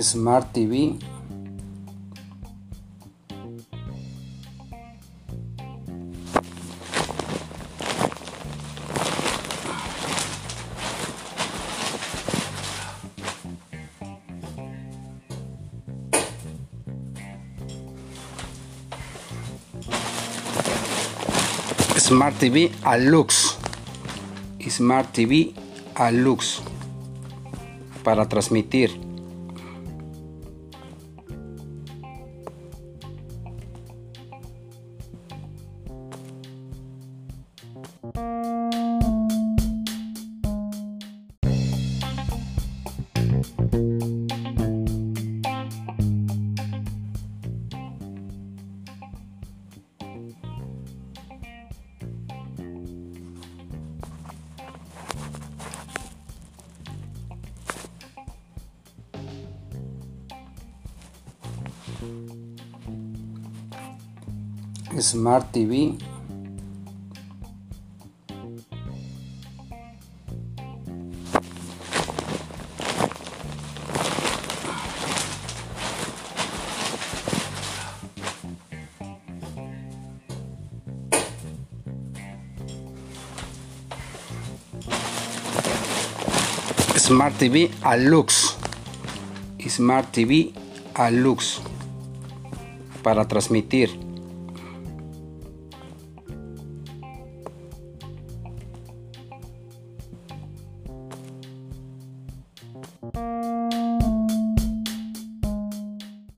Smart TV Smart TV Alux. Smart TV Alux. Para transmitir Smart TV Smart TV Alux. Smart TV Alux para transmitir